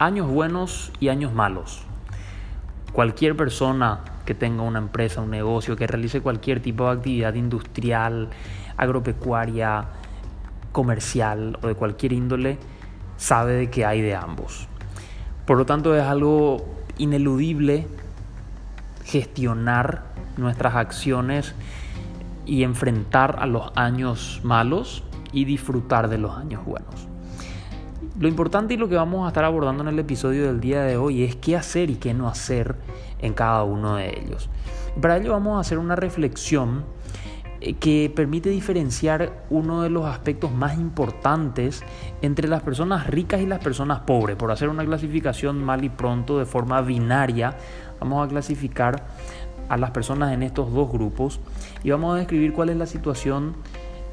Años buenos y años malos. Cualquier persona que tenga una empresa, un negocio, que realice cualquier tipo de actividad industrial, agropecuaria, comercial o de cualquier índole, sabe de que hay de ambos. Por lo tanto, es algo ineludible gestionar nuestras acciones y enfrentar a los años malos y disfrutar de los años buenos. Lo importante y lo que vamos a estar abordando en el episodio del día de hoy es qué hacer y qué no hacer en cada uno de ellos. Para ello vamos a hacer una reflexión eh, que permite diferenciar uno de los aspectos más importantes entre las personas ricas y las personas pobres. Por hacer una clasificación mal y pronto de forma binaria, vamos a clasificar a las personas en estos dos grupos y vamos a describir cuál es la situación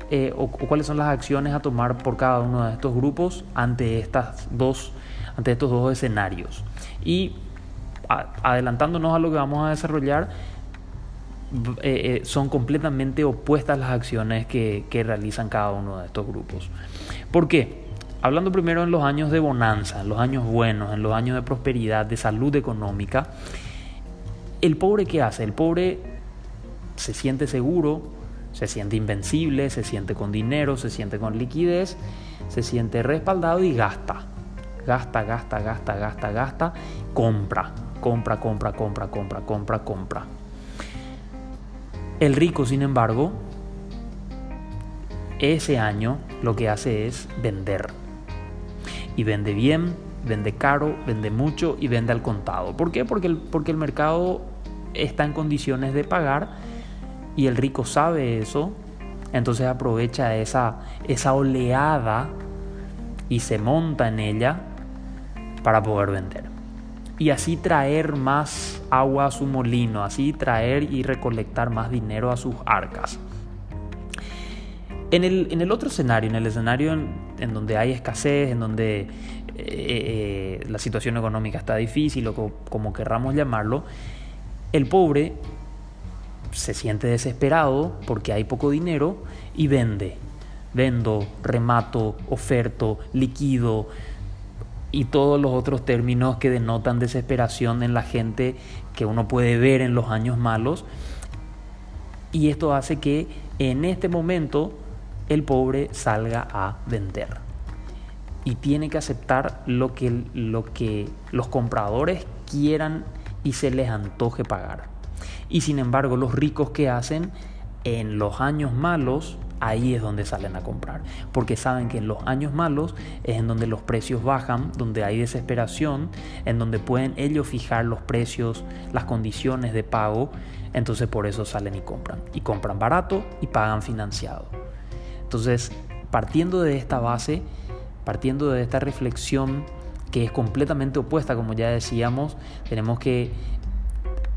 eh, o, cuáles son las acciones a tomar por cada uno de estos grupos ante, estas dos, ante estos dos escenarios. Y adelantándonos a lo que vamos a desarrollar, eh, eh, son completamente opuestas las acciones que, que realizan cada uno de estos grupos. ¿Por qué? Hablando primero en los años de bonanza, en los años buenos, en los años de prosperidad, de salud económica, el pobre qué hace? El pobre se siente seguro, se siente invencible, se siente con dinero, se siente con liquidez, se siente respaldado y gasta. Gasta, gasta, gasta, gasta, gasta, compra, compra, compra, compra, compra, compra, compra. El rico, sin embargo, ese año lo que hace es vender. Y vende bien, vende caro, vende mucho y vende al contado. ¿Por qué? Porque el, porque el mercado está en condiciones de pagar y el rico sabe eso, entonces aprovecha esa, esa oleada y se monta en ella para poder vender. Y así traer más agua a su molino, así traer y recolectar más dinero a sus arcas. En el, en el otro escenario, en el escenario en, donde hay escasez, en donde eh, eh, la situación económica está difícil o como querramos llamarlo, el pobre se siente desesperado porque hay poco dinero y vende. Vendo, remato, oferto, liquido y todos los otros términos que denotan desesperación en la gente que uno puede ver en los años malos. Y esto hace que en este momento el pobre salga a vender. Y tiene que aceptar lo que, lo que los compradores quieran y se les antoje pagar. Y sin embargo, los ricos que hacen en los años malos, ahí es donde salen a comprar. Porque saben que en los años malos es en donde los precios bajan, donde hay desesperación, en donde pueden ellos fijar los precios, las condiciones de pago. Entonces por eso salen y compran. Y compran barato y pagan financiado. Entonces, partiendo de esta base, partiendo de esta reflexión que es completamente opuesta, como ya decíamos, tenemos que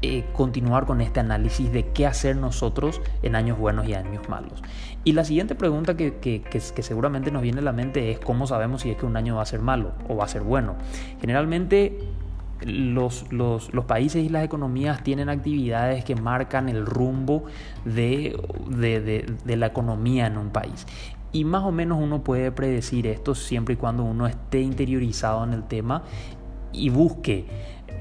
eh, continuar con este análisis de qué hacer nosotros en años buenos y años malos. Y la siguiente pregunta que, que, que, seguramente nos viene a la mente es cómo sabemos si es que un año va a ser malo o va a ser bueno. Generalmente los, los, países y las economías tienen actividades que marcan el rumbo de, de, de, de, la economía en un país. Y más o menos uno puede predecir esto siempre y cuando uno esté interiorizado en el tema y busque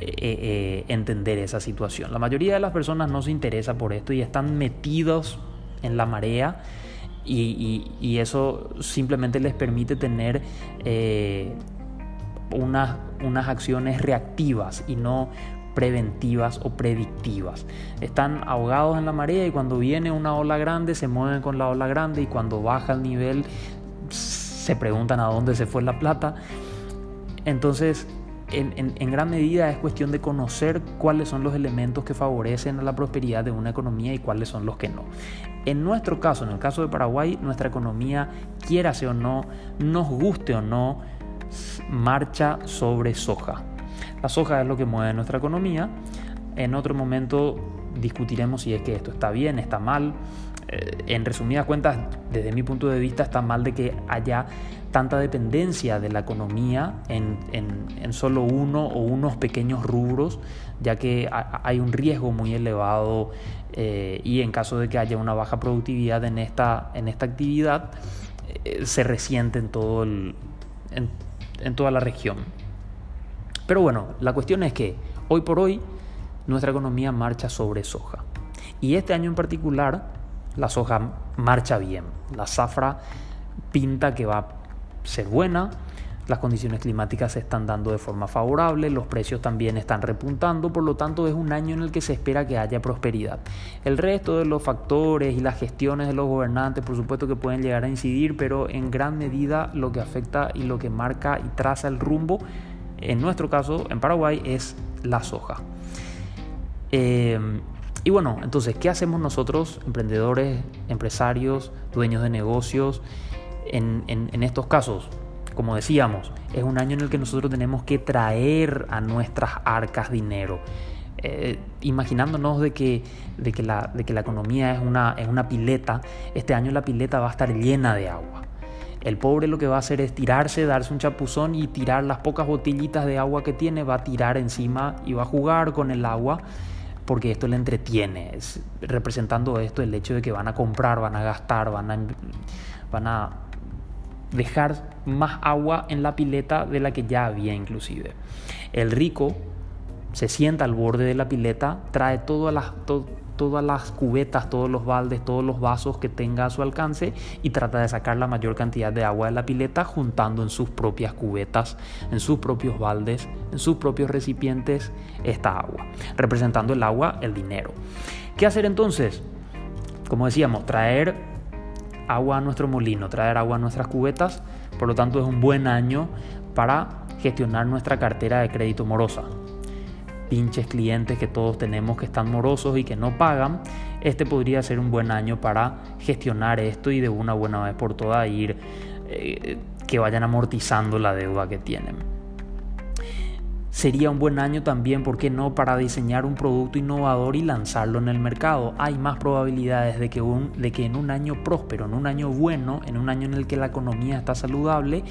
eh, eh, entender esa situación. La mayoría de las personas no se interesa por esto y están metidos en la marea y, eso simplemente les permite tener eh, unas, unas acciones reactivas y no preventivas o predictivas. Están ahogados en la marea y cuando viene una ola grande se mueven con la ola grande y cuando baja el nivel se preguntan a dónde se fue la plata. Entonces en, gran medida es cuestión de conocer cuáles son los elementos que favorecen a la prosperidad de una economía y cuáles son los que no. En nuestro caso, en el caso de Paraguay, nuestra economía, quiérase o no, nos guste o no, marcha sobre soja. La soja es lo que mueve nuestra economía. En otro momento discutiremos si es que esto está bien, está mal. Eh, en resumidas cuentas, desde mi punto de vista, está mal de que haya tanta dependencia de la economía en, solo uno o unos pequeños rubros, ya que hay un riesgo muy elevado eh, y en caso de que haya una baja productividad en esta, en esta actividad, eh, se resiente en, todo en, toda la región. Pero bueno, la cuestión es que hoy por hoy nuestra economía marcha sobre soja. Y este año en particular la soja marcha bien. La zafra pinta que va a ser buena las condiciones climáticas se están dando de forma favorable, los precios también están repuntando, por lo tanto es un año en el que se espera que haya prosperidad. El resto de los factores y las gestiones de los gobernantes, por supuesto que pueden llegar a incidir, pero en gran medida lo que afecta y lo que marca y traza el rumbo, en nuestro caso, en Paraguay, es la soja. Eh, y bueno, entonces, ¿qué hacemos nosotros, emprendedores, empresarios, dueños de negocios, en, estos casos? como decíamos, es un año en el que nosotros tenemos que traer a nuestras arcas dinero. Eh, imaginándonos de que, de, que la, de que la economía es una, es una pileta, este año la pileta va a estar llena de agua. El pobre lo que va a hacer es tirarse, darse un chapuzón y tirar las pocas botellitas de agua que tiene, va a tirar encima y va a jugar con el agua porque esto le entretiene, es, representando esto el hecho de que van a comprar, van a gastar, van a, van a dejar más agua en la pileta de la que ya había inclusive. El rico se sienta al borde de la pileta, trae todas las, todas las cubetas, todos los baldes, todos los vasos que tenga a su alcance y trata de sacar la mayor cantidad de agua de la pileta juntando en sus propias cubetas, en sus propios baldes, en sus propios recipientes esta agua, representando el agua, el dinero. ¿Qué hacer entonces? Como decíamos, traer agua a nuestro molino, traer agua a nuestras cubetas, por lo tanto es un buen año para gestionar nuestra cartera de crédito morosa. Pinches clientes que todos tenemos que están morosos y que no pagan, este podría ser un buen año para gestionar esto y de una buena vez por todas ir eh, que vayan amortizando la deuda que tienen. Sería un buen año también, ¿por qué no?, para diseñar un producto innovador y lanzarlo en el mercado. Hay más probabilidades de que, un, de que en un año próspero, en un año bueno, en un año en el que la economía está saludable,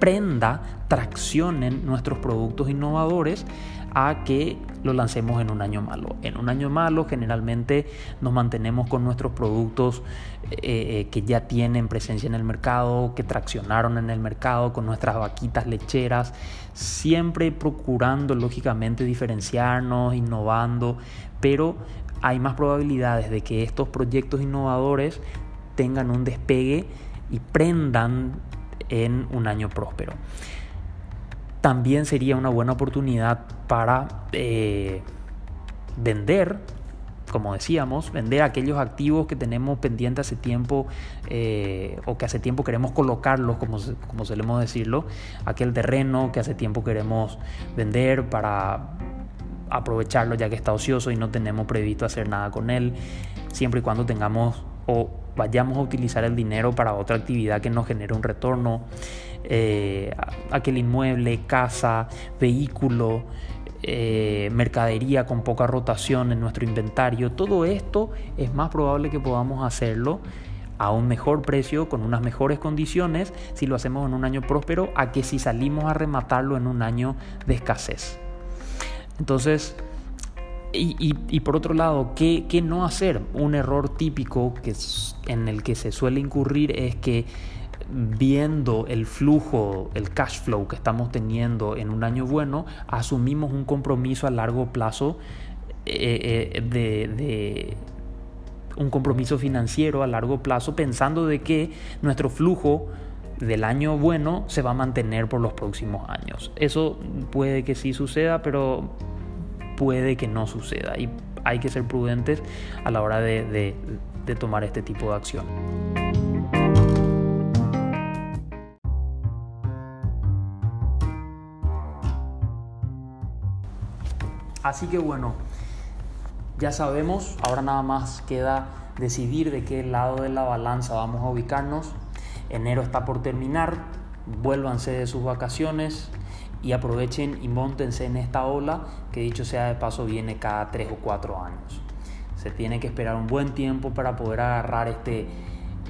prenda, traccionen nuestros productos innovadores a que lo lancemos en un año malo. En un año malo generalmente nos mantenemos con nuestros productos eh, eh, que ya tienen presencia en el mercado, que traccionaron en el mercado, con nuestras vaquitas lecheras, siempre procurando lógicamente diferenciarnos, innovando, pero hay más probabilidades de que estos proyectos innovadores tengan un despegue y prendan en un año próspero también sería una buena oportunidad para eh, vender, como decíamos, vender aquellos activos que tenemos pendientes hace tiempo eh, o que hace tiempo queremos colocarlos, como, como solemos decirlo, aquel terreno que hace tiempo queremos vender para aprovecharlo ya que está ocioso y no tenemos previsto hacer nada con él, siempre y cuando tengamos o vayamos a utilizar el dinero para otra actividad que nos genere un retorno, eh, aquel inmueble, casa, vehículo, eh, mercadería con poca rotación en nuestro inventario, todo esto es más probable que podamos hacerlo a un mejor precio, con unas mejores condiciones, si lo hacemos en un año próspero, a que si salimos a rematarlo en un año de escasez. Entonces, y, por otro lado, ¿qué, ¿qué, no hacer? Un error típico que, en el que se suele incurrir es que viendo el flujo, el cash flow que estamos teniendo en un año bueno, asumimos un compromiso a largo plazo eh, eh, de, un compromiso financiero a largo plazo pensando de que nuestro flujo del año bueno se va a mantener por los próximos años. Eso puede que sí suceda, pero puede que no suceda y hay que ser prudentes a la hora de, tomar este tipo de acción. Así que bueno, ya sabemos, ahora nada más queda decidir de qué lado de la balanza vamos a ubicarnos. Enero está por terminar, vuélvanse de sus vacaciones, y aprovechen y montense en esta ola que dicho sea de paso viene cada tres o cuatro años. Se tiene que esperar un buen tiempo para poder agarrar este,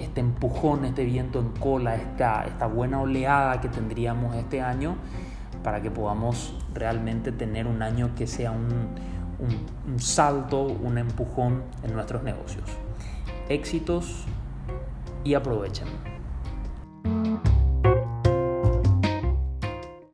este empujón, este viento en cola, esta, esta buena oleada que tendríamos este año para que podamos realmente tener un año que sea un, un, salto, un empujón en nuestros negocios. Éxitos y aprovechen.